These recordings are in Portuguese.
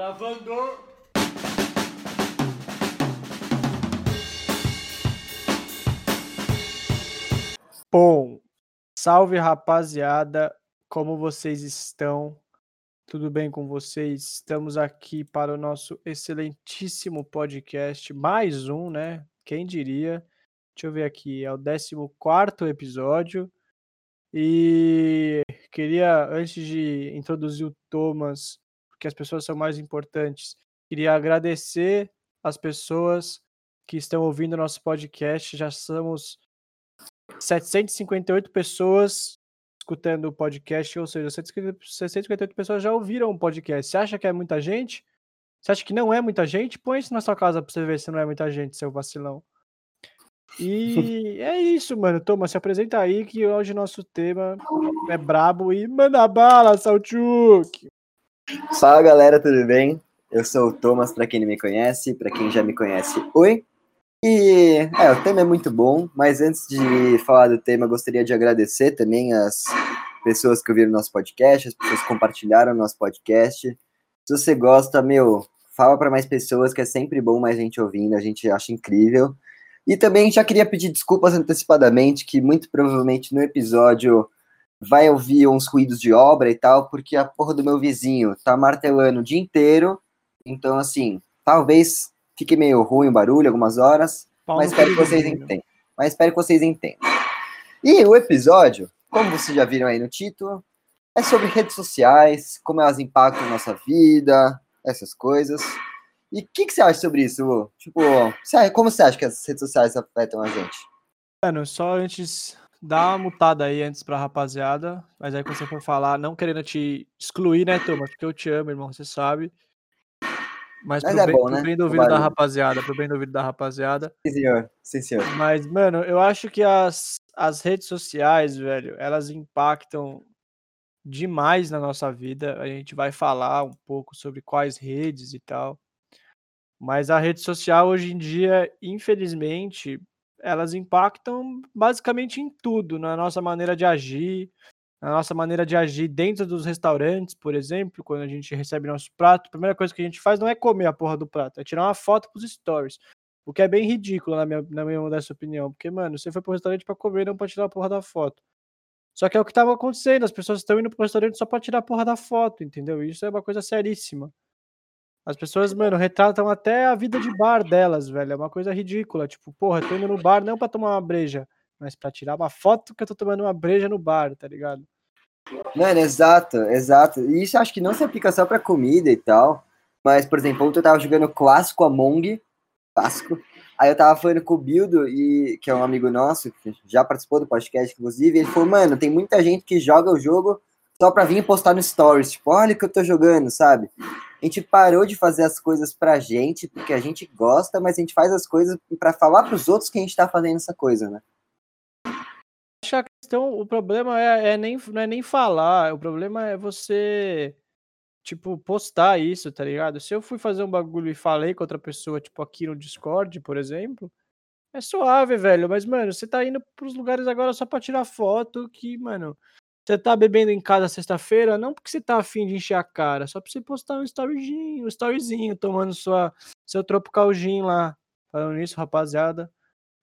Gravando! Bom, salve rapaziada, como vocês estão? Tudo bem com vocês? Estamos aqui para o nosso excelentíssimo podcast, mais um, né? Quem diria? Deixa eu ver aqui, é o 14 episódio. E queria, antes de introduzir o Thomas, porque as pessoas são mais importantes, queria agradecer as pessoas que estão ouvindo nosso podcast. Já somos 758 pessoas escutando o podcast, ou seja, 658 pessoas já ouviram o podcast. Você acha que é muita gente? Você acha que não é muita gente? Põe isso na sua casa pra você ver se não é muita gente, seu vacilão. E é isso, mano. Thomas, se apresenta aí que hoje nosso tema é brabo e manda bala, Saltchuk! Fala galera, tudo bem? Eu sou o Thomas, para quem não me conhece, para quem já me conhece, oi! E é, o tema é muito bom, mas antes de falar do tema, gostaria de agradecer também as pessoas que ouviram nosso podcast, as pessoas que compartilharam nosso podcast. Se você gosta, meu, fala para mais pessoas que é sempre bom mais gente ouvindo, a gente acha incrível. E também já queria pedir desculpas antecipadamente, que muito provavelmente no episódio vai ouvir uns ruídos de obra e tal, porque a porra do meu vizinho tá martelando o dia inteiro. Então, assim, talvez fique meio ruim o barulho algumas horas, Paulo mas espero que vocês entendam. Mas espero que vocês entendam. E o episódio, como vocês já viram aí no título, é sobre redes sociais, como elas impactam nossa vida, essas coisas. E o que, que você acha sobre isso, Lu? Tipo, como você acha que as redes sociais afetam a gente? Mano, só antes, dá uma mutada aí antes pra rapaziada, mas aí quando você for falar, não querendo te excluir, né, Thomas? Porque eu te amo, irmão, você sabe. Mas, Mas pro, é bem, bom, pro né? bem do ouvido da rapaziada, pro bem do ouvido da rapaziada. Sim, senhor. Sim, senhor. Mas, mano, eu acho que as, as redes sociais, velho, elas impactam demais na nossa vida. A gente vai falar um pouco sobre quais redes e tal. Mas a rede social hoje em dia, infelizmente, elas impactam basicamente em tudo, na nossa maneira de agir, na nossa maneira de agir dentro dos restaurantes, por exemplo, quando a gente recebe nosso prato, a primeira coisa que a gente faz não é comer a porra do prato, é tirar uma foto pros stories. O que é bem ridículo, na minha, na minha modesta opinião. Porque, mano, você foi pro restaurante pra comer, não pra tirar a porra da foto. Só que é o que tava acontecendo, as pessoas estão indo pro restaurante só pra tirar a porra da foto, entendeu? Isso é uma coisa seríssima. As pessoas, mano, retratam até a vida de bar delas, velho. É uma coisa ridícula. Tipo, porra, tô indo no bar não pra tomar uma breja, mas pra tirar uma foto que eu tô tomando uma breja no bar, tá ligado? Mano, exato, exato. E isso acho que não se aplica só pra comida e tal. Mas, por exemplo, ontem eu tava jogando clássico Among, clássico. Aí eu tava falando com o Bildo, e, que é um amigo nosso, que já participou do podcast, inclusive, ele falou, mano, tem muita gente que joga o jogo só pra vir postar no Stories, tipo, olha o que eu tô jogando, sabe? A gente parou de fazer as coisas pra gente, porque a gente gosta, mas a gente faz as coisas pra falar pros outros que a gente tá fazendo essa coisa, né? Acho a questão, o problema é, é nem, não é nem falar, o problema é você, tipo, postar isso, tá ligado? Se eu fui fazer um bagulho e falei com outra pessoa, tipo, aqui no Discord, por exemplo, é suave, velho, mas, mano, você tá indo pros lugares agora só pra tirar foto que, mano, você tá bebendo em casa sexta-feira, não porque você tá afim de encher a cara, só pra você postar um storyzinho, um storyzinho, tomando sua, seu Tropical Gin lá. Falando nisso, rapaziada,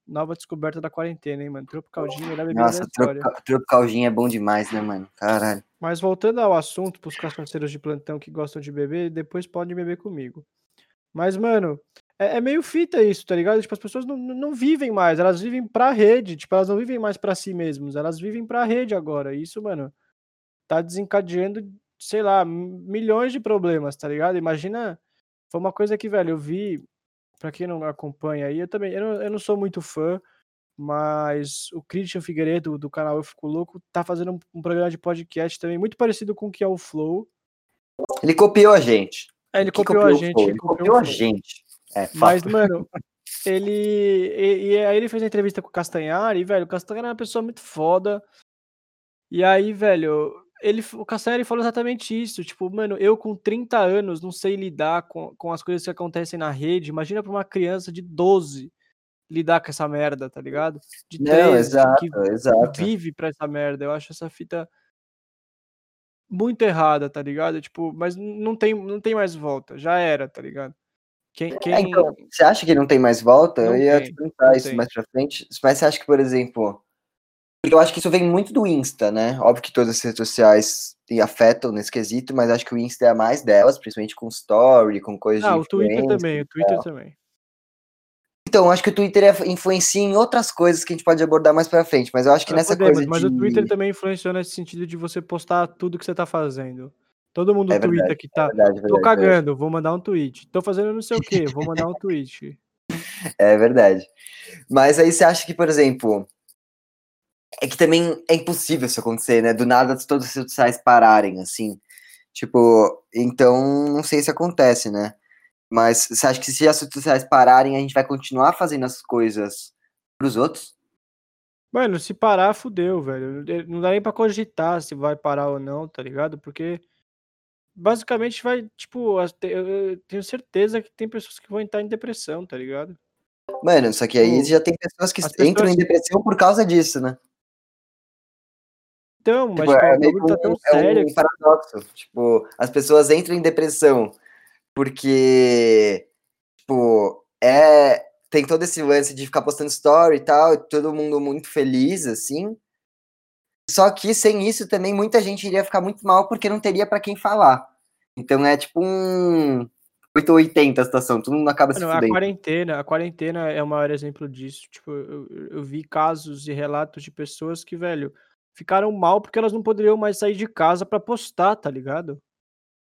nova descoberta da quarentena, hein, mano? Tropical Gin, melhor bebida da Nossa, história. Tropical, Tropical Gin é bom demais, né, mano? Caralho. Mas voltando ao assunto, pros cachaceiros de plantão que gostam de beber, depois podem beber comigo. Mas, mano, é, é meio fita isso, tá ligado? Tipo, as pessoas não, não vivem mais, elas vivem pra rede, tipo, elas não vivem mais pra si mesmas, elas vivem pra rede agora. Isso, mano, tá desencadeando, sei lá, milhões de problemas, tá ligado? Imagina, foi uma coisa que, velho, eu vi, pra quem não acompanha aí, eu também, eu não, eu não sou muito fã, mas o Christian Figueiredo, do canal Eu Fico Louco, tá fazendo um, um programa de podcast também, muito parecido com o que é o Flow. Ele copiou a gente. É, ele Que copiou a gente, ele Ele copiou copiou o a gente. É, Mas, mano, ele. E, e aí ele fez a entrevista com o Castanhari, e, velho, o Castanhari é uma pessoa muito foda. E aí, velho, ele, o Castanhari falou exatamente isso. Tipo, mano, eu com 30 anos não sei lidar com, com as coisas que acontecem na rede. Imagina pra uma criança de 12 lidar com essa merda, tá ligado? De Não, 13, exato, que exato. vive pra essa merda. Eu acho essa fita muito errada, tá ligado? Tipo, mas não tem, não tem mais volta, já era, tá ligado? Quem, É, quem... então, você acha que não tem mais volta? Não eu ia tem, te perguntar não isso tem. mais pra frente. Mas você acha que, por exemplo. Porque eu acho que isso vem muito do Insta, né? Óbvio que todas as redes sociais afetam nesse quesito, mas acho que o Insta é a mais delas, principalmente com story, com coisas Ah, de o Twitter também, o Twitter também. Então, acho que o Twitter é- influencia em outras coisas que a gente pode abordar mais pra frente, mas eu acho que Ah, nessa podemos, coisa mas de... o Twitter também influenciou nesse sentido de você postar tudo que você tá fazendo. Todo mundo É twitta verdade, que é tá. verdade, Tô verdade, verdade. cagando, vou mandar um tweet. Tô fazendo não sei o que, vou mandar um tweet. É verdade. Mas aí você acha que, por exemplo, é que também é impossível isso acontecer, né? Do nada todas as redes sociais pararem, assim. Tipo, então não sei se acontece, né? Mas você acha que se as redes sociais pararem, a gente vai continuar fazendo as coisas pros outros? Mano, se parar, fudeu, velho. Não dá nem pra cogitar se vai parar ou não, tá ligado? Porque basicamente vai, tipo, eu tenho certeza que tem pessoas que vão entrar em depressão, tá ligado? Mano, só que aí Tipo, já tem pessoas que as entram em pessoas. depressão por causa disso, né? Então, mas Tipo, tipo, é meio que tá tão um, é sério um que. paradoxo. Tipo, as pessoas entram em depressão porque, tipo, é, tem todo esse lance de ficar postando story e tal, e todo mundo muito feliz, assim. Só que sem isso também muita gente iria ficar muito mal porque não teria pra quem falar. Então é tipo um 880 a situação, todo mundo acaba se Mano, a fudendo. quarentena, a quarentena é o maior exemplo disso. Tipo, eu, eu- eu vi casos e relatos de pessoas que, velho, ficaram mal porque elas não poderiam mais sair de casa pra postar, tá ligado?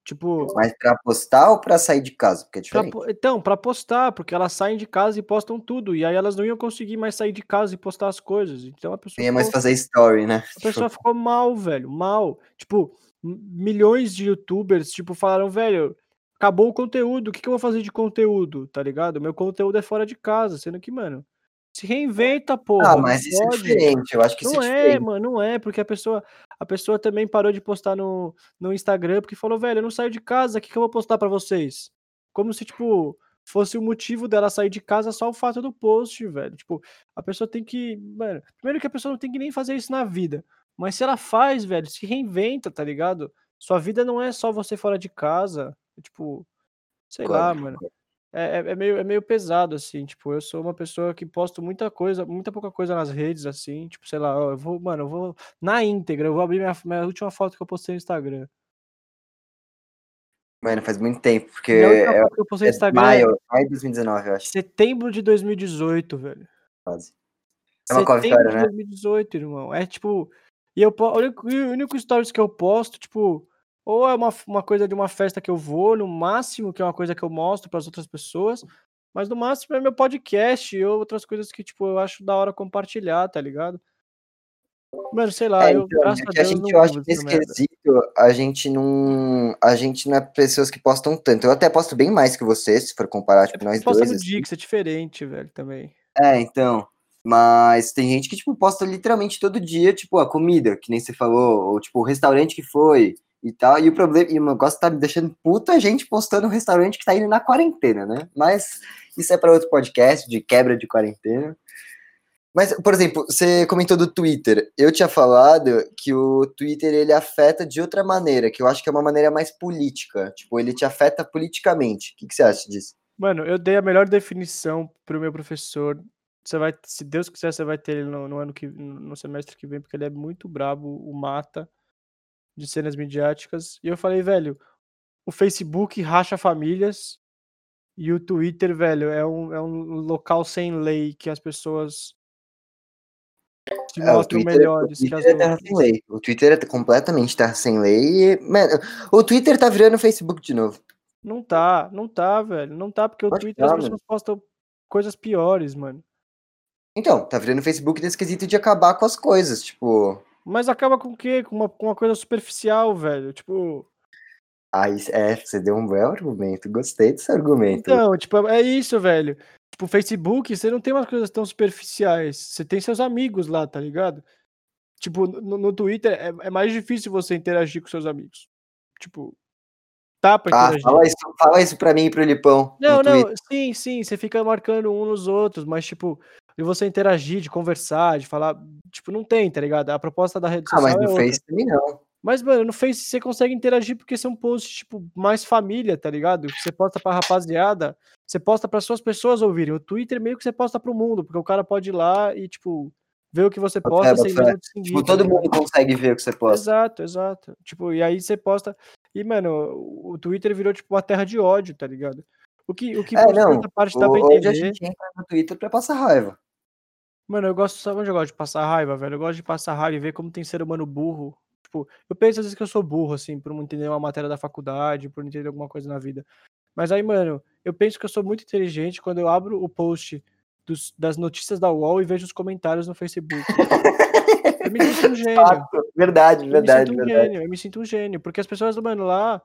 Tipo, Mas pra postar ou pra sair de casa? Porque é pra diferente. po- então, pra postar, porque elas saem de casa e postam tudo, e aí elas não iam conseguir mais sair de casa e postar as coisas. Então a pessoa Não ia mais fazer story, né? a pessoa ficou mal, velho, mal. Tipo, milhões de youtubers, tipo, falaram, velho, acabou o conteúdo, o que que eu vou fazer de conteúdo, tá ligado? Meu conteúdo é fora de casa, sendo que, mano, se reinventa, Ah, porra, não mas isso é pode. diferente, eu acho que isso é Não é, diferente. mano, não é, porque a pessoa, a pessoa também parou de postar no, no Instagram porque falou, velho, eu não saio de casa, o que, que eu vou postar pra vocês? Como se, tipo, fosse o motivo dela sair de casa só o fato do post, velho. Tipo, a pessoa tem que. Mano, primeiro que a pessoa não tem que nem fazer isso na vida. Mas se ela faz, velho, se reinventa, tá ligado? Sua vida não é só você fora de casa. Tipo, sei lá, Concordo, mano. É, é, é meio, é meio pesado, assim, tipo, eu sou uma pessoa que posto muita coisa, muita pouca coisa nas redes, assim, tipo, sei lá, eu vou, mano, eu vou, na íntegra, eu vou abrir minha, minha última foto que eu postei no Instagram. Mano, faz muito tempo, porque é, foto que eu postei no é Instagram é maio, maio de 2019, eu acho, setembro de 2018, velho. quase. É uma Setembro de né? 2018, irmão. É tipo. E eu, o único, o único stories que eu posto, tipo, ou é uma, uma coisa de uma festa que eu vou, no máximo, que é uma coisa que eu mostro para as outras pessoas, mas no máximo é meu podcast ou outras coisas que, tipo, eu acho da hora compartilhar, tá ligado? Mano, sei lá, É, eu, então, graças é a que a Deus, gente, não eu acho vivo que merda. quesito, a gente não. A gente não é pessoas que postam tanto. Eu até posto bem mais que você, se for comparar, tipo, porque nós dois, no assim. Dix, é diferente, velho, também. É, então. Mas tem gente que, tipo, posta literalmente todo dia, tipo, a comida, que nem você falou, ou tipo, o restaurante que foi e tal. E o problema, e o negócio tá me deixando puta a gente postando o restaurante que tá indo na quarentena, né? Mas isso é para outro podcast de quebra de quarentena. Mas, por exemplo, você comentou do Twitter. Eu tinha falado que o Twitter ele afeta de outra maneira, que eu acho que é uma maneira mais política. Tipo, ele te afeta politicamente. O que, que você acha disso? Mano, eu dei a melhor definição pro meu professor. Você vai, se Deus quiser, você vai ter ele no, no ano que, no semestre que vem, porque ele é muito brabo, o mata de cenas midiáticas. E eu falei, velho, o Facebook racha famílias e o Twitter, velho, é um, é um local sem lei que as pessoas se É, o mostram Twitter, o melhores que as Twitter é terra sem lei. O Twitter é completamente terra sem lei. E, mano, o Twitter tá virando Facebook de novo. Não tá, não tá, velho. Não tá, porque o Pode Twitter as tá, mano. pessoas postam coisas piores, mano. Então, tá virando Facebook nesse quesito de acabar com as coisas. Tipo, Mas acaba com o quê? Com uma, com uma coisa superficial, velho. Tipo. aí é, você deu um belo argumento. Gostei desse argumento. Então, tipo, é isso, velho. Tipo, Facebook, você não tem umas coisas tão superficiais. Você tem seus amigos lá, tá ligado? Tipo, no, no Twitter é, é mais difícil você interagir com seus amigos. Tipo, tá pra Ah, interagir. fala isso, fala isso pra mim e pro Lipão. Não, não, Twitter. sim, sim, você fica marcando um nos outros, mas, tipo, de você interagir, de conversar, de falar, tipo, não tem, tá ligado? A proposta da rede Ah, mas social é no outra. Face também não. Mas, mano, no Face você consegue interagir porque são posts, tipo, mais família, tá ligado? Você posta pra rapaziada, você posta para suas pessoas ouvirem. O Twitter meio que você posta pro mundo, porque o cara pode ir lá e, tipo, ver o que você posta é, sem mesmo te seguir. Tipo, todo tá mundo consegue ver o que você posta. Exato, exato. Tipo, e aí você posta. E, mano, o Twitter virou, tipo, uma terra de ódio, tá ligado? O que, o que é, não, parte dá pra entender. Hoje a gente entra no Twitter pra passar raiva. Mano, eu gosto, sabe onde eu gosto de passar raiva, velho? Eu gosto de passar raiva e ver como tem ser humano burro Tipo, eu penso às vezes que eu sou burro, assim, por não entender uma matéria da faculdade, por não entender alguma coisa na vida. Mas aí, mano, eu penso que eu sou muito inteligente quando eu abro o post dos, das notícias da UOL e vejo os comentários no Facebook. eu me sinto um gênio. Fato. Verdade, verdade, eu me verdade. Um gênio, eu me sinto um gênio, porque as pessoas, mano, lá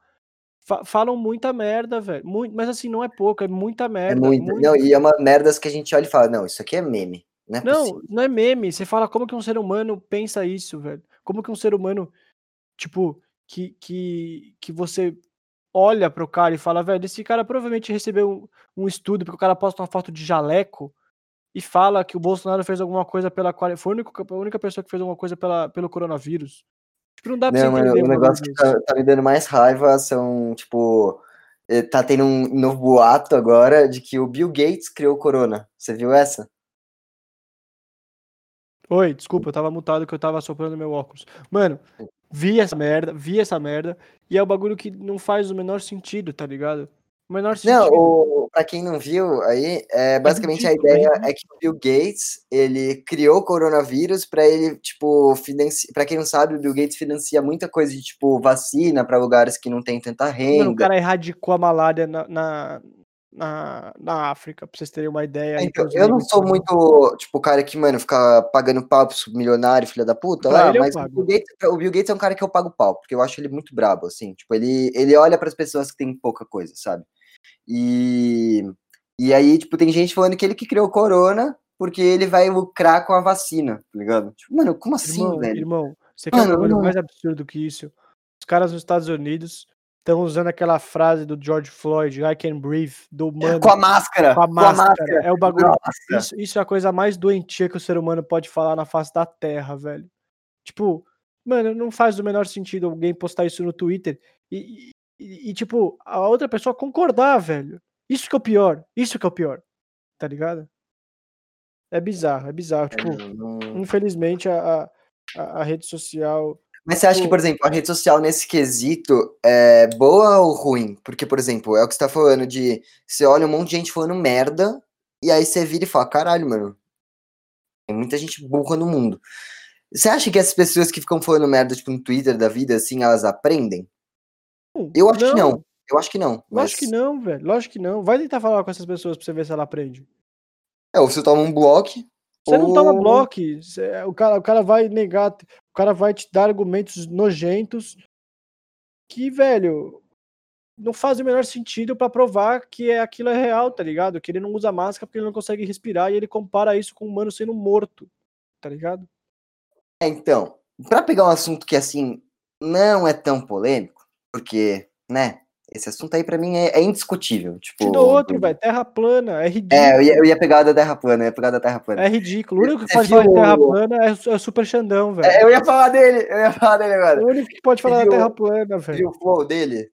fa falam muita merda, velho. Muito, mas assim, não é pouco, é muita é merda. É muita. Não, e é uma merda que a gente olha e fala, não, isso aqui é meme. Não, é não, não, é meme. Você fala como que um ser humano pensa isso, velho. Como que um ser humano, tipo, que, que, que você olha pro cara e fala, velho, esse cara provavelmente recebeu um, um estudo, porque o cara posta uma foto de jaleco e fala que o Bolsonaro fez alguma coisa pela qual. Foi a única, a única pessoa que fez alguma coisa pela, pelo coronavírus. Tipo, não dá pra não, você entender. o negócio que tá, tá, me dando mais raiva são, tipo. Eh, tá tendo um novo boato agora de que o Bill Gates criou o corona. Você viu essa? Oi, desculpa, eu tava mutado que eu tava soprando meu óculos. Mano, vi essa merda, vi essa merda, e é o um bagulho que não faz o menor sentido, tá ligado? O menor sentido. Não, o, pra quem não viu aí, é, é basicamente a ideia é, é que o Bill Gates, ele criou o coronavírus para ele, tipo, financiar, pra quem não sabe, o Bill Gates financia muita coisa de, tipo, vacina para lugares que não tem tanta renda. Mano, o cara erradicou a malária na, na na, na África, pra vocês terem uma ideia. Então, eu não sou muito, tipo, o cara que, mano, fica pagando pau milionário, filha da puta, lá, mas o Bill, Gates, o Bill, Gates, é um cara que eu pago pau, porque eu acho ele muito brabo, assim, tipo, ele, ele olha para as pessoas que têm pouca coisa, sabe? E, e aí, tipo, tem gente falando que ele que criou o corona porque ele vai lucrar com a vacina, tá ligado? Tipo, mano, como assim, irmão, velho? Irmão, você quer um bagulho mais absurdo que isso? Os caras nos Estados Unidos estão usando aquela frase do George Floyd, I can breathe, do mano. Com a máscara. Com a máscara. Com a máscara. É o bagulho. Isso, isso, é a coisa mais doentia que o ser humano pode falar na face da terra, velho. Tipo, mano, não faz o menor sentido alguém postar isso no Twitter e, e, e, tipo, a outra pessoa concordar, velho. Isso que é o pior. Isso que é o pior. Tá ligado? É bizarro, é bizarro. Tipo, infelizmente a, a, a rede social mas você acha que, por exemplo, a rede social nesse quesito é boa ou ruim? Porque, por exemplo, é o que você tá falando de. Você olha um monte de gente falando merda, e aí você vira e fala: caralho, mano. Tem muita gente burra no mundo. Você acha que essas pessoas que ficam falando merda, tipo, no Twitter da vida, assim, elas aprendem? Eu acho não. que não. Eu acho que não. Mas... Lógico que não, velho. Lógico que não. Vai tentar falar com essas pessoas pra você ver se ela aprende. É, ou você toma um bloco. Você ou... não toma bloco. O cara, o cara vai negar. O cara vai te dar argumentos nojentos que, velho, não fazem o menor sentido para provar que é, aquilo é real, tá ligado? Que ele não usa máscara porque ele não consegue respirar e ele compara isso com um humano sendo morto, tá ligado? É, então, para pegar um assunto que assim não é tão polêmico, porque, né, esse assunto aí para mim é, é, indiscutível. Tipo, Te outro, velho. Terra plana, é ridículo. É, eu ia, eu ia pegar da Terra plana, eu ia pegar da Terra plana. É ridículo. O único que pode falar de Terra plana é, é o Super Xandão, velho. É, eu ia falar dele, eu ia falar dele agora. O único que pode falar da Terra plana, velho. Viu o flow dele?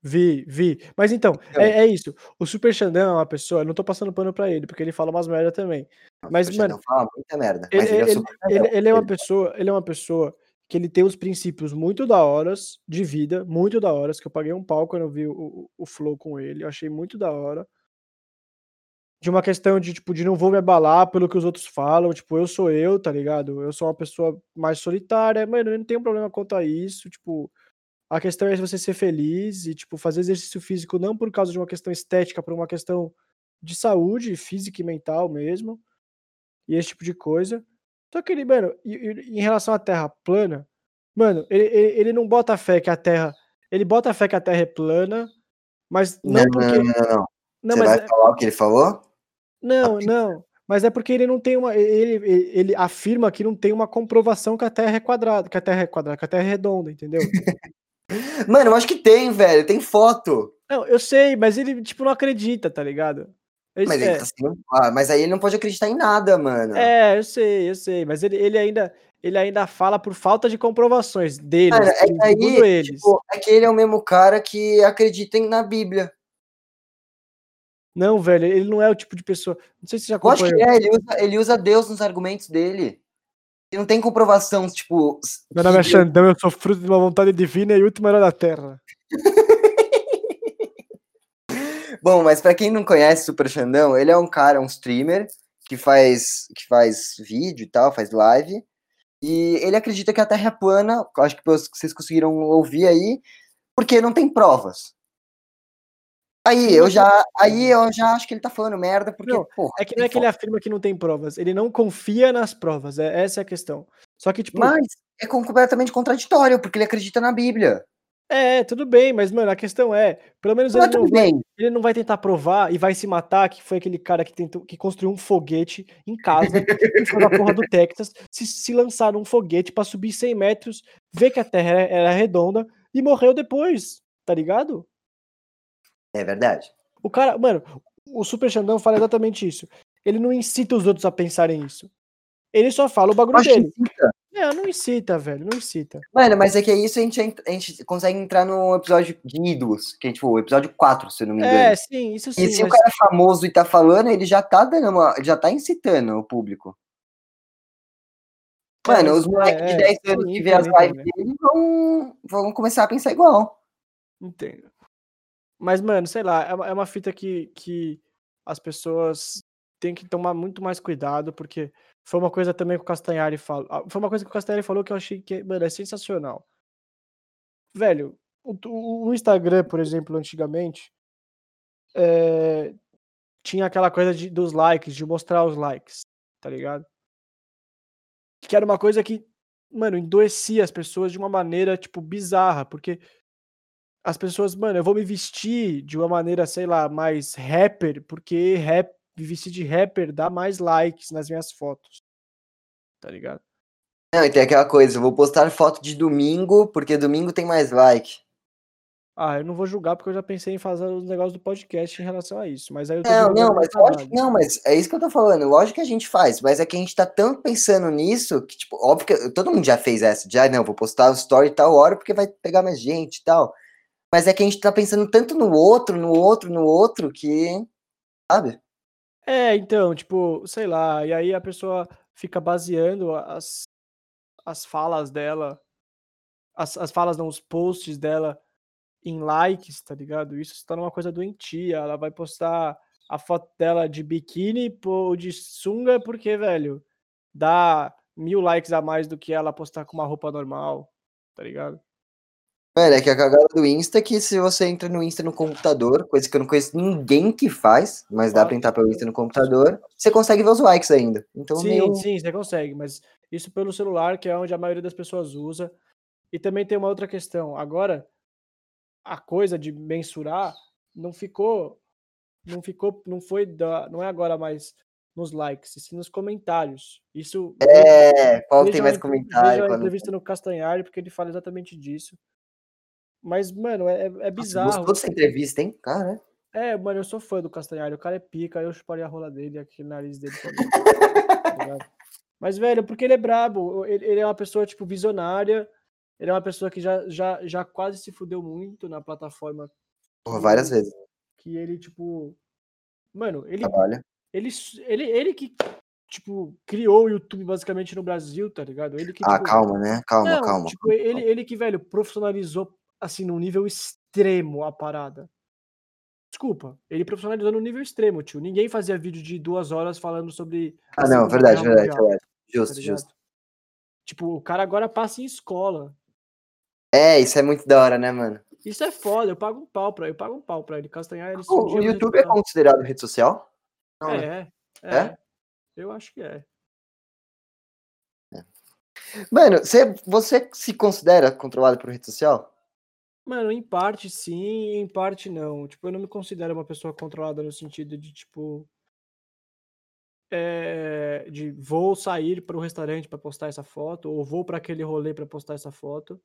Vi, vi. Mas então, então. É, é, isso. O Super Xandão é uma pessoa, eu não tô passando pano pra ele, porque ele fala umas merda também. Mas, mano. fala muita merda. Ele, ele, é ele, ele, é uma pessoa, ele é uma pessoa que ele tem uns princípios muito da horas de vida, muito da horas, que eu paguei um pau quando eu vi o, o, Flow com ele, achei muito da hora. De uma questão de, tipo, de não vou me abalar pelo que os outros falam, tipo, eu sou eu, tá ligado? Eu sou uma pessoa mais solitária, mano, não tenho problema quanto a isso, tipo, a questão é você ser feliz e, tipo, fazer exercício físico não por causa de uma questão estética, por uma questão de saúde física e mental mesmo, e esse tipo de coisa. Só que ele, mano, em relação à Terra plana, mano, ele, ele, ele, não bota fé que a Terra. Ele bota fé que a Terra é plana, mas não, não porque. Não, não, não. não Você vai é... falar o que ele falou? Não, não. Mas é porque ele não tem uma. Ele, ele, ele, afirma que não tem uma comprovação que a Terra é quadrada, que a Terra é quadrada, que a Terra é redonda, entendeu? Mano, eu acho que tem, velho. Tem foto. Não, eu sei, mas ele, tipo, não acredita, tá ligado? Mas, ele é. tá sendo... ah, mas aí ele não pode acreditar em nada, mano. É, eu sei, eu sei. Mas ele, ele ainda. ele ainda fala por falta de comprovações deles, Cara, é que aí, tipo, é que ele é o mesmo cara que acredita na Bíblia. Não, velho, ele não é o tipo de pessoa. Não sei se você já Eu acho que é, ele usa, ele usa Deus nos argumentos dele. E não tem comprovação, tipo. Meu nome é Xandão, eu sou fruto de uma vontade divina e última era da terra. Bom, mas pra quem não conhece Super Xandão, ele é um cara, um streamer que faz, que faz vídeo e tal, faz live. E ele acredita que a Terra é plana, acho que vocês conseguiram ouvir aí, porque não tem provas. Aí eu já, aí eu já acho que ele tá falando merda, porque, Não, porra, É que não é que ele afirma que não tem provas, ele não confia nas provas, é, essa é a questão. Só que, tipo, Mas é com- completamente contraditório, porque ele acredita na Bíblia. É, tudo bem, mas, mano, a questão é, pelo menos ele não, vai, ele não vai tentar provar e vai se matar, que foi aquele cara que tentou, que construiu um foguete em casa, que foi da porra do Texas, se, se lançar num foguete pra subir 100 metros, ver que a Terra era, era redonda e morreu depois, tá ligado? É verdade. O cara, mano, o Super Xandão fala exatamente isso. Ele não incita os outros a pensarem isso. Ele só fala o bagulho dele. incita. É, não incita, velho, não incita. Mano, mas é que é isso a gente, ent- a gente consegue entrar no episódio de ídolos, que é tipo o episódio 4, se eu não me engano. É, sim, isso sim. E se o mas- cara é famoso e tá falando, ele já tá dando uma, já tá incitando o público. É, Mano, mas- os moleques é, de é, 10 anos sim, que vê as lives dele vão, vão começar a pensar igual. Entendo. Mas, mano, sei lá, é uma, é uma fita que, que as pessoas têm que tomar muito mais cuidado, porque foi uma coisa também que o Castanhari falou. ah, Foi uma coisa que o Castanhari falou que eu achei que, mano, é sensacional. Velho, o, o- Instagram, por exemplo, antigamente, é, tinha aquela coisa de, dos likes, de mostrar os likes, tá ligado? Que era uma coisa que, mano, endoecia as pessoas de uma maneira, tipo, bizarra, porque as pessoas, mano, eu vou me vestir de uma maneira, sei lá, mais rapper, porque rap, me vestir de rapper dá mais likes nas minhas fotos. Tá ligado? Não, e tem aquela coisa, eu vou postar foto de domingo, porque domingo tem mais like. Ah, eu não vou julgar porque eu já pensei em fazer os negócios do podcast em relação a isso, mas aí eu tô Não, não, mas lógico, não, mas é isso que eu tô falando. Lógico que a gente faz, mas é que a gente tá tanto pensando nisso que, tipo, óbvio que todo mundo já fez essa, já não, vou postar o story tal hora porque vai pegar mais gente e tal. Mas é que a gente tá pensando tanto no outro, no outro, no outro, que. Sabe? É, então, tipo, sei lá, e aí a pessoa fica baseando as, as falas dela, as, as falas não, os posts dela em likes, tá ligado? Isso se torna uma coisa doentia. Ela vai postar a foto dela de biquíni ou de sunga porque, velho, dá mil likes a mais do que ela postar com uma roupa normal, tá ligado? Mano, é que a cagada do Insta é que se você entra no Insta no computador, coisa que eu não conheço ninguém que faz, mas dá pra entrar pelo Insta no computador, você consegue ver os likes ainda. Então, Sim, meio... sim, você consegue, mas isso pelo celular, que é onde a maioria das pessoas usa. E também tem uma outra questão. Agora, a coisa de mensurar não ficou, não ficou, não foi da, não é agora mais nos likes, e sim nos comentários. Isso É, qual tem mais comentário? vejam a quando- entrevista no Castanhari, porque ele fala exatamente disso. Mas, mano, é, é Nossa, bizarro. Gostou dessa entrevista, hein? Cara, É, mano, eu sou fã do Castanhari. O cara é pica, eu chuparia a rola dele, aquele nariz dele também. tá? Mas, velho, porque ele é brabo. Ele, ele é uma pessoa, tipo, visionária. Ele é uma pessoa que já, já, já quase se fudeu muito na plataforma porra, várias vezes que ele, tipo. Mano, ele, trabalha. ele, ele, ele que, tipo, criou o YouTube basicamente no Brasil, tá ligado? Ele que, Ah, tipo, calma, né? Calma, Não, calma. Tipo, ele, ele que, velho, profissionalizou, assim, num nível extremo a parada. Desculpa, ele profissionalizou no nível extremo, tio. Ninguém fazia vídeo de duas horas falando sobre. Ah, não, Segunda verdade, verdade, Mundial, verdade. tá Justo, ligado? justo. Tipo, o cara agora passa em escola. É, isso é muito da hora, né, mano? Isso é foda, eu pago um pau pra eu pago um pau pra ele. Castanhar, ele O, o YouTube é considerado rede social? Não, né? É, é, É? Eu acho que é. Mano, você, você se considera controlado por rede social? Mano, em parte sim, em parte não. Tipo, eu não me considero uma pessoa controlada no sentido de, tipo. é, de vou sair para o restaurante para postar essa foto, ou vou para aquele rolê para postar essa foto.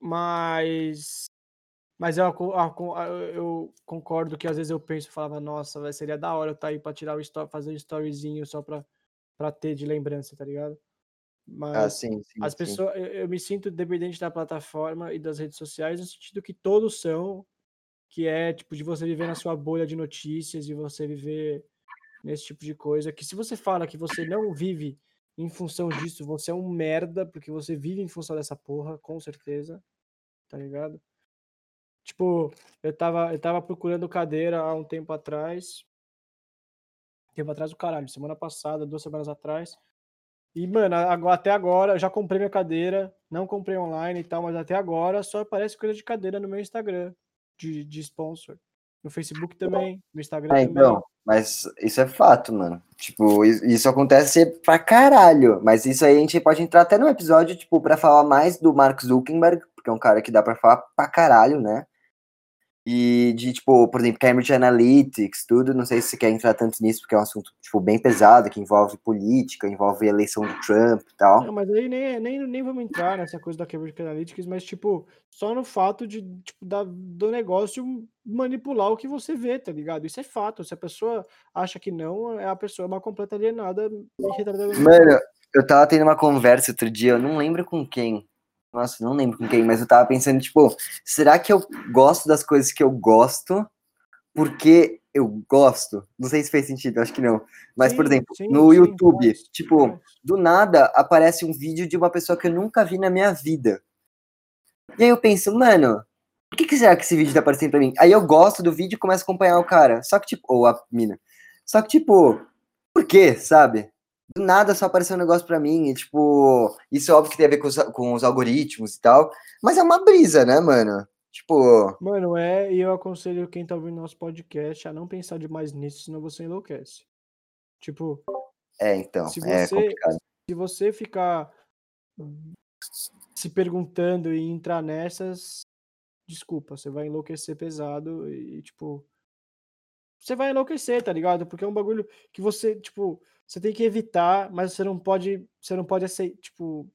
Mas. Mas eu, eu concordo que às vezes eu penso e falava, nossa, seria da hora eu estar aí pra tirar o story, fazer um storyzinho só pra, pra ter de lembrança, tá ligado? Mas Ah, sim, sim, as sim. pessoas, eu, eu me sinto dependente da plataforma e das redes sociais no sentido que todos são, que é tipo de você viver na sua bolha de notícias e você viver nesse tipo de coisa. Que se você fala que você não vive em função disso, você é um merda, porque você vive em função dessa porra, com certeza. Tá ligado? Tipo, eu tava, eu tava procurando cadeira há um tempo atrás. Tempo atrás do caralho, semana passada, duas semanas atrás. E, mano, até agora, já comprei minha cadeira, não comprei online e tal, mas até agora só aparece coisa de cadeira no meu Instagram, de, de sponsor. No Facebook também, no Instagram É, também. então, mas isso é fato, mano. Tipo, isso, isso acontece pra caralho. Mas isso aí a gente pode entrar até num episódio, tipo, pra falar mais do Mark Zuckerberg, porque é um cara que dá pra falar pra caralho, né? E de, tipo, por exemplo, Cambridge Analytics, tudo. Não sei se você quer entrar tanto nisso, porque é um assunto, tipo, bem pesado, que envolve política, envolve a eleição do Trump e tal. Não, mas aí nem, nem, nem vamos entrar nessa coisa da Cambridge Analytics, mas, tipo, só no fato de, tipo, da, do negócio manipular o que você vê, tá ligado? Isso é fato. Se a pessoa acha que não, é a pessoa é uma completa alienada e. Mano, eu tava tendo uma conversa outro dia, eu não lembro com quem. Nossa, não lembro com quem, mas eu tava pensando, tipo, será que eu gosto das coisas que eu gosto porque eu gosto? Não sei se fez sentido, acho que não. Mas, por Sim, exemplo, sim, no sim, YouTube, tipo, do nada aparece um vídeo de uma pessoa que eu nunca vi na minha vida. E aí eu penso, mano, por que, que será que esse vídeo tá aparecendo pra mim? Aí eu gosto do vídeo e começo a acompanhar o cara. Só que, tipo, ou a mina. Só que, tipo, por quê, sabe? Do nada só apareceu um negócio pra mim, e, tipo, isso é óbvio que tem a ver com os, com os algoritmos e tal, mas é uma brisa, né, mano? Tipo, Mano, é, e eu aconselho quem tá ouvindo nosso podcast a não pensar demais nisso, senão você enlouquece. Tipo, é, então, Se é você- complicado. se você ficar se perguntando e entrar nessas, desculpa, você vai enlouquecer pesado e, tipo, você vai enlouquecer, tá ligado? Porque é um bagulho que você, tipo, você tem que evitar, mas você não pode, você não pode aceitar, tipo,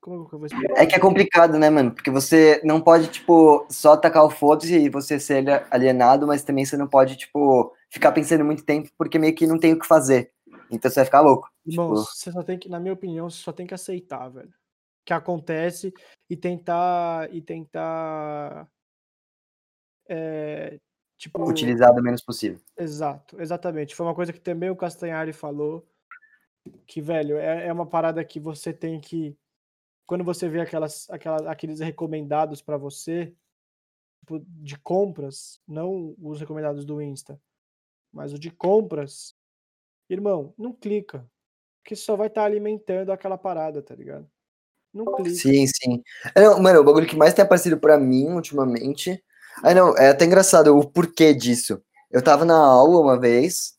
como que eu vou explicar? É que é complicado, né, mano? Porque você não pode, tipo, só tacar o foda-se e você ser alienado, mas também você não pode, tipo, ficar pensando muito tempo porque meio que não tem o que fazer. Então você vai ficar louco. Irmão, Tipo, você só tem que, na minha opinião, você só tem que aceitar, velho. Que acontece e tentar. E tentar. É, tipo. utilizar o menos possível. Exato, exatamente. Foi uma coisa que também o Castanhari falou. Que, velho, é, é uma parada que você tem que. Quando você vê aquelas, aquelas, aqueles recomendados pra você, tipo, de compras, não os recomendados do Insta, mas o de compras, irmão, não clica. Porque só vai estar alimentando aquela parada, tá ligado? Não clica. Sim, sim. Não, mano, o bagulho que mais tem aparecido pra mim ultimamente. Ah, não, é até engraçado o porquê disso. Eu tava na aula uma vez,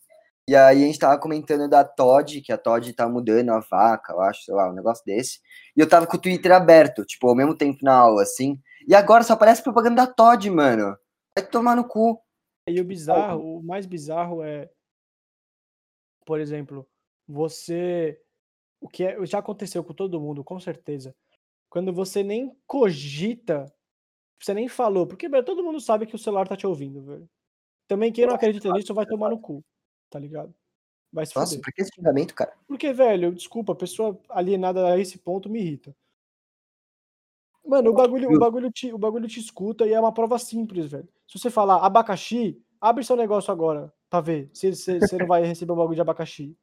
e aí a gente tava comentando da Todd, que a Todd tá mudando a vaca, eu acho, sei lá, um negócio desse. E eu tava com o Twitter aberto, tipo, ao mesmo tempo na aula, assim. E agora só aparece propaganda da Todd, mano. Vai tomar no cu. E o bizarro, o mais bizarro é, por exemplo, você. O que é- já aconteceu com todo mundo, com certeza. Quando você nem cogita, você nem falou, porque velho, todo mundo sabe que o celular tá te ouvindo, velho. Também quem não acredita nisso vai tomar no cu, tá ligado? Vai se Nossa, fuder. por que esse xingamento, cara? Porque, velho, desculpa, a pessoa alienada a esse ponto me irrita. Mano, o bagulho, o bagulho, te, o bagulho te escuta e é uma prova simples, velho. Se você falar abacaxi, abre seu negócio agora, pra ver se se- você não vai receber um bagulho de abacaxi.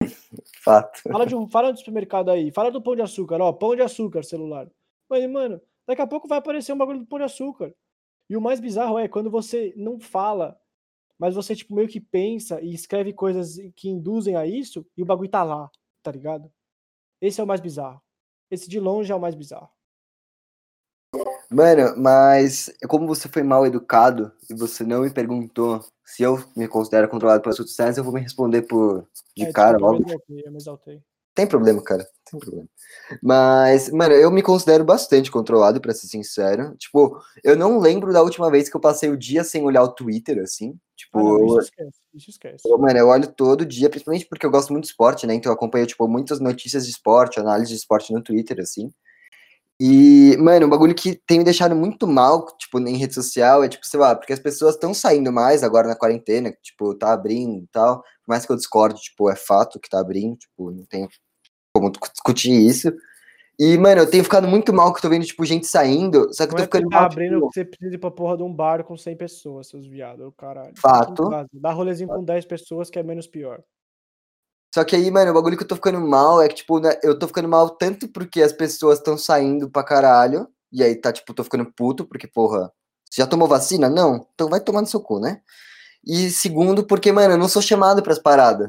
Fato. Fala de um, fala do supermercado aí, fala do pão de açúcar, ó, pão de açúcar, celular. Mas, mano, daqui a pouco vai aparecer um bagulho do pão de açúcar. E o mais bizarro é quando você não fala, mas você, tipo, meio que pensa e escreve coisas que induzem a isso e o bagulho tá lá, tá ligado? Esse é o mais bizarro. Esse de longe é o mais bizarro. Mano, mas como você foi mal educado e você não me perguntou se eu me considero controlado pelas sociais, eu vou me responder por de É, cara, desculpa, eu me exaltei, eu me exaltei. Tem problema, cara. Tem problema. Mas, mano, eu me considero bastante controlado, pra ser sincero. Tipo, eu não lembro da última vez que eu passei o dia sem olhar o Twitter, assim. Tipo, Ah, não, eu- esquece, esquece. eu, mano, eu olho todo dia, principalmente porque eu gosto muito de esporte, né? Então eu acompanho, tipo, muitas notícias de esporte, análise de esporte no Twitter, assim. E, mano, um bagulho que tem me deixado muito mal, tipo, em rede social, é, tipo, sei lá, porque as pessoas estão saindo mais agora na quarentena, que, tipo, tá abrindo e tal. Por mais que eu discorde, tipo, é fato que tá abrindo, tipo, não tem como discutir isso. E, mano, eu tenho ficado muito mal que eu tô vendo, tipo, gente saindo, só que Não eu tô é ficando tá mal, abrindo tipo, que você precisa ir pra porra de um bar com 100 pessoas, seus viados, caralho. fato. Dá rolezinho com 10 pessoas que é menos pior. Só que aí, mano, o bagulho que eu tô ficando mal é que, tipo, né, eu tô ficando mal tanto porque as pessoas estão saindo pra caralho, e aí tá, tipo, tô ficando puto, porque, porra, você já tomou vacina? Não? Então vai tomar no seu cu, né? E segundo, porque, mano, eu não sou chamado pras paradas.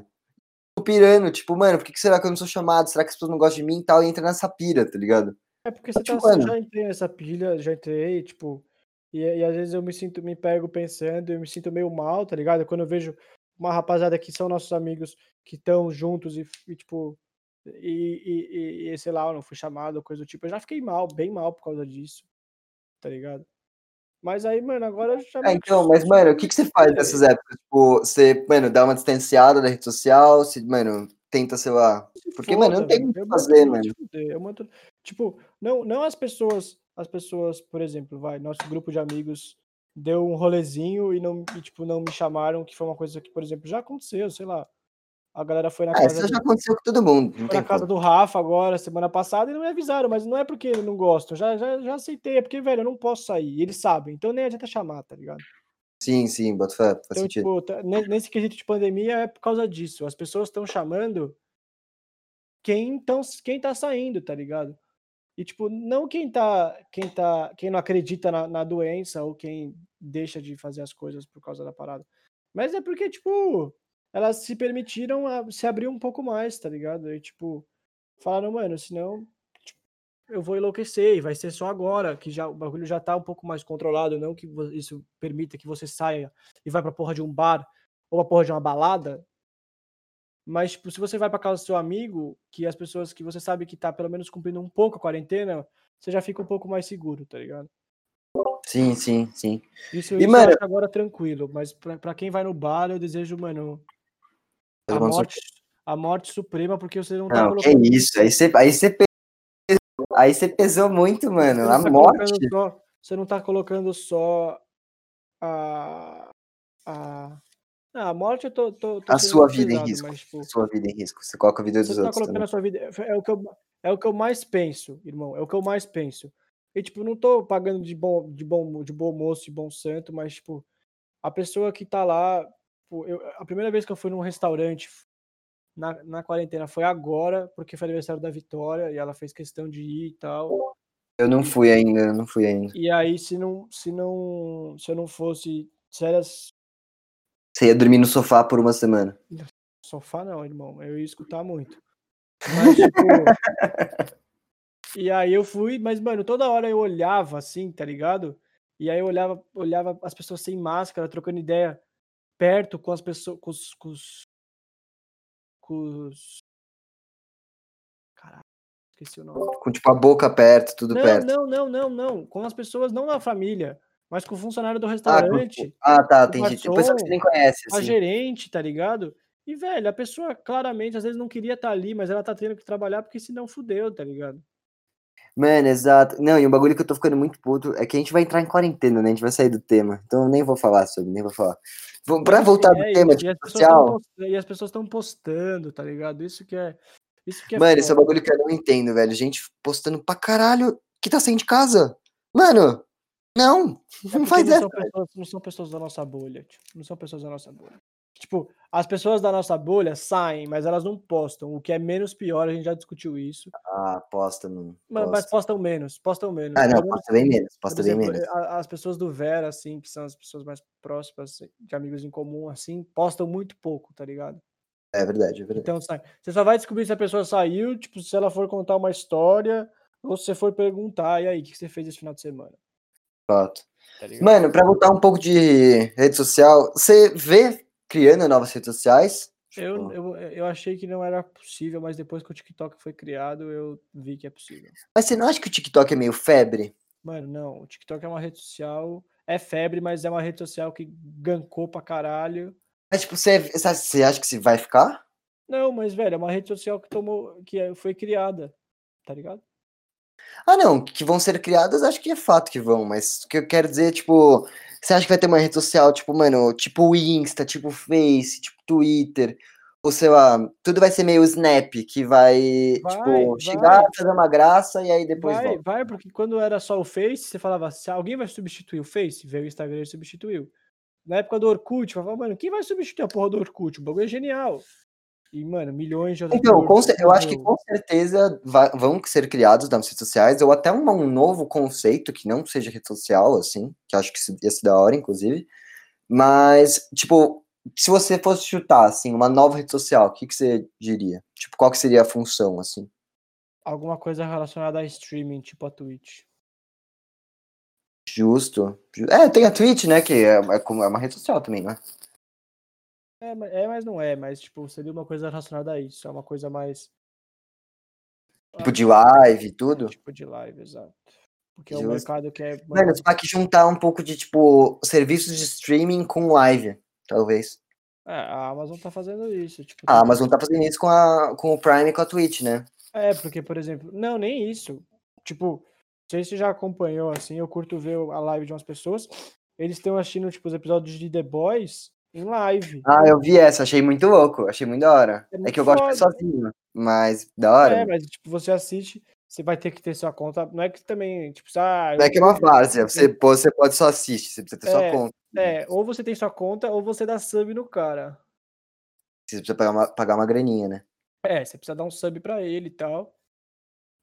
Pirando, tipo, mano, por que, que será que eu não sou chamado? Será que as pessoas não gostam de mim e tal? E entra nessa pira, tá ligado? É porque você Tipo, tá, mano. já entrei nessa pilha, já entrei, tipo, e, e às vezes eu me sinto, me pego pensando, eu me sinto meio mal, tá ligado? Quando eu vejo uma rapaziada que são nossos amigos que estão juntos e, e, tipo, e, e, e, sei lá, eu não fui chamado, coisa do tipo, eu já fiquei mal, bem mal por causa disso, tá ligado? Mas aí, mano, agora já É, meio então, mas, mano, o que, que você faz É. nessas épocas? Tipo, você, mano, dá uma distanciada da rede social, se, mano, tenta, sei lá. Porque, mano, não foda, tem o que fazer, mano. tudo- Tipo, não, não as pessoas, as pessoas, por exemplo, vai, nosso grupo de amigos deu um rolezinho e não, e, tipo, não me chamaram, que foi uma coisa que, por exemplo, já aconteceu, sei lá. A galera foi na É, casa isso já do, aconteceu com todo mundo, não foi na casa como. do Rafa agora, semana passada, e não me avisaram, mas não é porque eles não gostam, já, já, já aceitei, é porque, velho, eu não posso sair, eles sabem, então nem adianta chamar, tá ligado? Sim, sim, bota fé, faz Então, sentido. tipo, tá- ne- nesse quesito de pandemia é por causa disso. As pessoas estão chamando quem, tão, quem tá saindo, tá ligado? E, tipo, não quem tá. Quem tá. Quem não acredita na, na doença ou quem deixa de fazer as coisas por causa da parada. Mas é porque, tipo, elas se permitiram a- se abrir um pouco mais, tá ligado? E, tipo, falaram, mano, senão tipo, eu vou enlouquecer e vai ser só agora, que já o bagulho já tá um pouco mais controlado, não que isso permita que você saia e vai pra porra de um bar ou pra porra de uma balada. Mas, tipo, se você vai pra casa do seu amigo, que as pessoas que você sabe que tá pelo menos cumprindo um pouco a quarentena, você já fica um pouco mais seguro, tá ligado? Sim, sim, sim. Isso, E, isso mano- agora tranquilo, mas pra, pra quem vai no bar, eu desejo, mano, a morte, a morte suprema, porque você não tá Não, que colocando. isso, aí você, aí você, pe- aí você pesou muito, mano, Você a não tá morte. só, você não tá colocando só a. A, a morte eu tô, tô, tô A sua vida em risco. mas, tipo, Sua vida em risco. Você coloca a vida dos não tá outros colocando também. a sua vida. É o, que eu, é o que eu mais penso, irmão. É o que eu mais penso. E, tipo, não tô pagando de bom, de bom, de bom moço, de bom santo, mas, tipo, a pessoa que tá lá. Tipo, eu- a primeira vez que eu fui num restaurante na, na quarentena foi agora, porque foi aniversário da Vitória e ela fez questão de ir e tal. Eu não fui ainda, não fui ainda. E aí, se não, se não, se eu não fosse sérias Você ia dormir no sofá por uma semana. Sofá não, irmão. Eu ia escutar muito. Mas, tipo. e aí eu fui, mas, mano, toda hora eu olhava assim, tá ligado? E aí eu olhava, olhava as pessoas sem máscara, trocando ideia perto com as pessoas. Com os. Com os, com os... Caralho, esqueci o nome. Com, tipo, a boca perto, tudo Não, perto. não, não, não, não. Com as pessoas, não da família, mas com o funcionário do Ah, com- restaurante. ah, tá. Tem pessoa que você nem conhece, a assim. gerente, tá ligado? E, velho, a pessoa claramente às vezes não queria estar ali, mas ela tá tendo que trabalhar porque senão fudeu, tá ligado? Mano, exato. Não, e um bagulho que eu tô ficando muito puto é que a gente vai entrar em quarentena, né? A gente vai sair do tema. Então eu nem vou falar sobre, nem vou falar. Pra Mas voltar é do isso, tema e de social, postando, e as pessoas estão postando, tá ligado? Isso que é. Isso que é mano, esse é foda. bagulho que eu não entendo, velho. Gente postando pra caralho que tá saindo de casa. Mano, não, É não faz não essa. são, pessoas, não são pessoas da nossa bolha, tipo, não são pessoas da nossa bolha. Tipo, as pessoas da nossa bolha saem, mas elas não postam, o que é menos pior, a gente já discutiu isso. Ah, posta, mano. Mas, mas Posta. postam menos, postam menos. Ah, não, menos, posta bem menos, posta bem exemplo, menos. as pessoas do Vera, assim, que são as pessoas mais próximas, assim, de amigos em comum, assim, postam muito pouco, tá ligado? É verdade, é verdade. Então, sai. Você só vai descobrir se a pessoa saiu, tipo, se ela for contar uma história, ou se você for perguntar, e aí, o que você fez esse final de semana? Fato. Tá? Mano, pra voltar um pouco de rede social, você vê criando novas redes sociais? Eu, Tipo, eu, eu achei que não era possível, mas depois que o TikTok foi criado, eu vi que é possível. Mas você não acha que o TikTok é meio febre? Mano, não, o TikTok é uma rede social, é febre, mas é uma rede social que gancou pra caralho. Mas, tipo, você, você acha que se vai ficar? Não, mas, velho, é uma rede social que tomou, que é- foi criada, tá ligado? Ah, não, que vão ser criadas, acho que é fato que vão, mas o que eu quero dizer, tipo, você acha que vai ter uma rede social, tipo, mano, tipo o Insta, tipo o Face, tipo Twitter, ou sei lá, tudo vai ser meio snap, que vai, Vai, tipo, vai. chegar, fazer uma graça e aí depois Vai, volta. vai, porque quando era só o Face, você falava, se alguém vai substituir o Face, veio o Instagram e substituiu. Na época do Orkut, eu falava, mano, quem vai substituir a porra do Orkut? O bagulho é genial. E, mano, milhões de outras Então, pessoas eu acho que com certeza vão ser criados nas redes sociais, ou até um, um novo conceito que não seja rede social, assim, que acho que ia ser da hora, inclusive. Mas, tipo, se você fosse chutar, assim, uma nova rede social, o que, que você diria? Tipo, qual que seria a função, assim? Alguma coisa relacionada a streaming, tipo a Twitch. Justo. Ju- É, tem a Twitch, né, que é, é é uma rede social também, né? É, ma- é, mas não é, mas, tipo, seria uma coisa relacionada a isso. É uma coisa mais. Tipo de live e tudo. Tipo de live, exato. Porque é um Justo. mercado que é. Mano, você vai que juntar um pouco de, tipo, serviços de streaming com live, talvez. É, a Amazon tá fazendo isso. Tipo, A Amazon tá fazendo isso com, a, com o Prime e com a Twitch, né? É, porque, por exemplo, não, nem isso. Tipo, não sei se você já acompanhou, assim, eu curto ver a live de umas pessoas. Eles estão assistindo, tipo, os episódios de The Boys em live. Ah, eu vi essa, achei muito louco, achei muito da hora. É É, que eu gosto de foda. sozinho, mas da hora. É, mas, tipo, você assiste, você vai ter que ter sua conta. Não é que também, tipo, ah, Não é que é uma várzea, você, você pode só assistir, você precisa ter sua É. conta. É, ou você tem sua conta, ou você dá sub no cara. Você precisa pagar uma, pagar uma graninha, né? É, você precisa dar um sub pra ele e tal.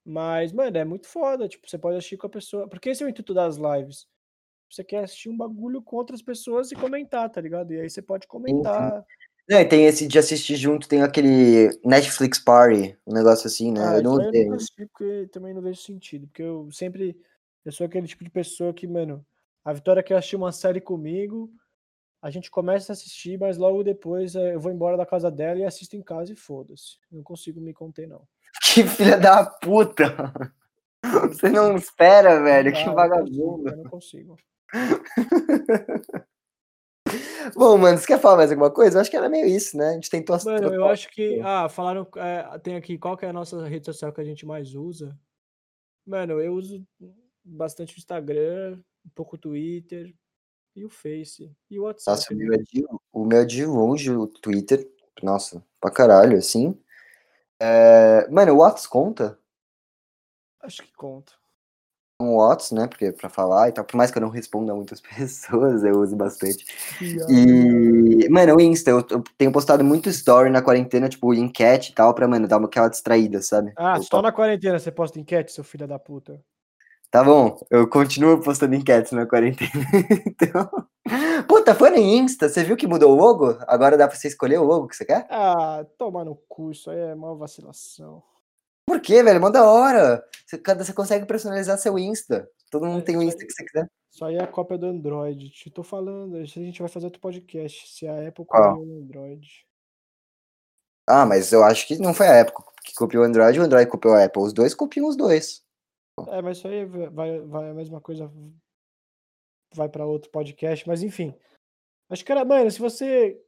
Mas, mano, é muito foda. Tipo, você pode assistir com a pessoa. Porque esse é o intuito das lives. Você quer assistir um bagulho com outras pessoas e comentar, tá ligado? E aí você pode comentar. Não, e tem esse de assistir junto, tem aquele Netflix Party, um negócio assim, né? Ah, eu não usei. porque também não vejo sentido. Porque eu sempre. Eu sou aquele tipo de pessoa que, mano, a Vitória quer assistir uma série comigo. A gente começa a assistir, mas logo depois eh, eu vou embora da casa dela e assisto em casa e foda-se. Não consigo me conter, não. Que filha da puta! Você não espera, velho, que vagabundo. Eu não consigo. Bom, mano, você quer falar mais alguma coisa? Eu acho que era meio isso, né? A gente tentou as Mano, eu acho que. Ah, falaram. é, tem aqui qual que é a nossa rede social que a gente mais usa. Mano, eu uso bastante o Instagram, um pouco o Twitter e o Face. E o WhatsApp. Nossa, o meu, é de, o meu é de longe o Twitter. Nossa, pra caralho, assim. É, mano, o Whats conta? Acho que conta. Um Whats, né? Porque pra falar e tal. Por mais que eu não responda a muitas pessoas, eu uso bastante. E, mano, o Insta, eu, eu tenho postado muito story na quarentena, tipo, enquete e tal, pra, mano, dar uma, aquela distraída, sabe? Ah, Eu só na quarentena você posta enquete, seu filho da puta. Tá bom, eu continuo postando enquetes na quarentena. então... Puta, foi no Insta, você viu que mudou o logo? Agora dá pra você escolher o logo que você quer? Ah, toma no cu, isso aí é uma vacilação. Por quê, velho? Manda hora. Você, você consegue personalizar seu Insta. Todo mundo É, tem o Insta que você quiser. Isso aí é a cópia do Android. Te tô falando, a gente vai fazer outro podcast. Se a Apple copiou o Android. Ah, mas eu acho que não foi a Apple que copiou o Android, o Android copiou a Apple. Os dois copiam os dois. É, mas isso aí vai, vai, a mesma coisa, vai pra outro podcast, mas enfim. Acho que era, mano, se você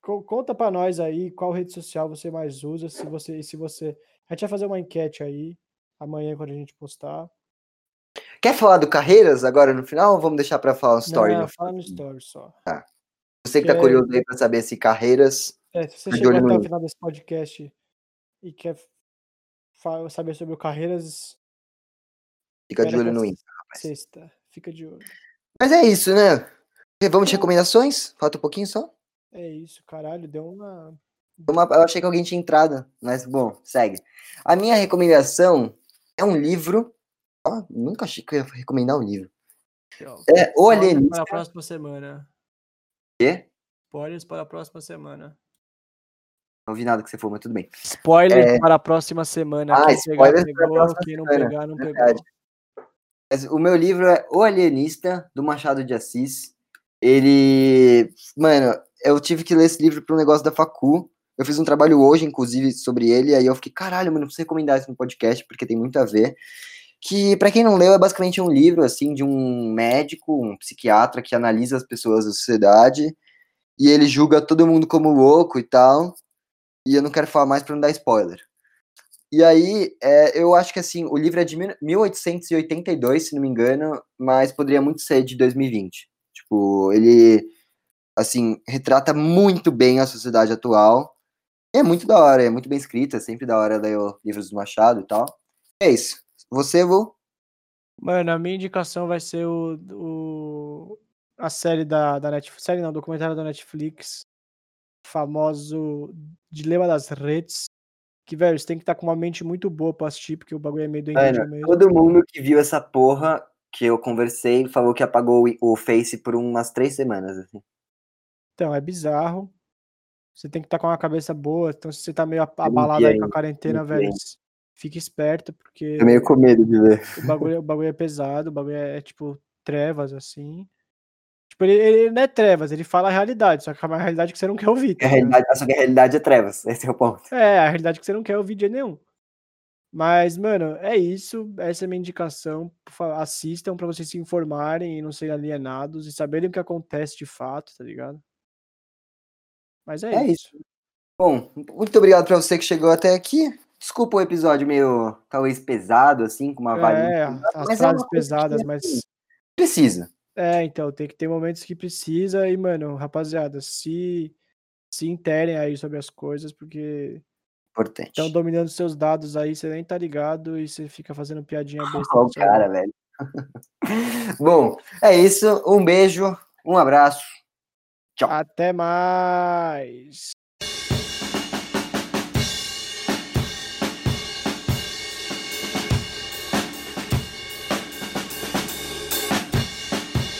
co- conta pra nós aí qual rede social você mais usa, se você, se você, a gente vai fazer uma enquete aí amanhã quando a gente postar. Quer falar do Carreiras agora no final ou vamos deixar pra falar um story? Não, no fala no story só. Você que tá é- curioso aí pra saber se Carreiras. É, se você de chegou até no o final desse podcast e quer saber sobre o Carreiras, Fica de olho no Insta. rapaz. sexta, fica de olho. Mas é isso, né? Vamos de recomendações? Falta um pouquinho só. É isso, caralho, deu uma Uma- eu achei que alguém tinha entrado, mas bom, segue. A minha recomendação é um livro. Ó, nunca achei que eu ia recomendar um livro. É O Spoilers Para Alienista. a próxima semana. Quê? Spoilers para a próxima semana. Não vi nada que você falou, mas tudo bem. Spoilers para a próxima semana. Ah, quem pegar, spoilers a pegou. Quem não semana, pegar, não verdade. pegou. Mas o meu livro é O Alienista, do Machado de Assis. Ele. Mano, eu tive que ler esse livro para um negócio da Facu. Eu fiz um trabalho hoje, inclusive, sobre ele, aí eu fiquei, caralho, mano, eu preciso recomendar isso no podcast, porque tem muito a ver. Que, para quem não leu, é basicamente um livro, assim, de um médico, um psiquiatra que analisa as pessoas da sociedade, e ele julga todo mundo como louco e tal. E eu não quero falar mais para não dar spoiler. E aí, é, eu acho que assim, o livro é de mil- 1882, se não me engano, mas poderia muito ser de 2020. Tipo, ele, assim, retrata muito bem a sociedade atual. É muito da hora, é muito bem escrito, é sempre da hora ler os livros do Machado e tal. É isso. Você, Vô? Mano, a minha indicação vai ser o, o a série da, da Netflix. Série não, documentário da Netflix. Famoso Dilema das Redes. Que, velho, você tem que estar com uma mente muito boa pra assistir, porque o bagulho é meio Mano, mesmo. todo mundo que viu essa porra que eu conversei falou que apagou o- o Face por umas três semanas. Assim. Então, é bizarro. Você tem que estar com uma cabeça boa. Então, se você tá meio abalado vi aí com a quarentena, velho, fique esperto, porque Tô meio com medo de ver. o bagulho, o bagulho é pesado, o bagulho é, é, tipo trevas, assim. Tipo, ele, ele não é trevas, ele fala a realidade, só que é uma realidade que você não quer ouvir, A tá realidade, só que a realidade é trevas, esse é o ponto. É, a realidade que você não quer ouvir de jeito nenhum. Mas, mano, é isso. Essa é a minha indicação. Assistam pra vocês se informarem e não serem alienados e saberem o que acontece de fato, tá ligado? Mas é, É isso. isso. Bom, muito obrigado pra você que chegou até aqui. Desculpa o episódio meio, talvez, pesado, assim, com uma vibe. É, as mas é frases que, pesadas, assim, mas. Precisa. É, então, tem que ter momentos que precisa e, mano, rapaziada, se, se interem aí sobre as coisas, porque Importante. estão dominando seus dados aí, você nem tá ligado e você fica fazendo piadinha besta Ó, no o celular. cara, velho. Bom, é isso. Um beijo, um abraço. Tchau. Até mais!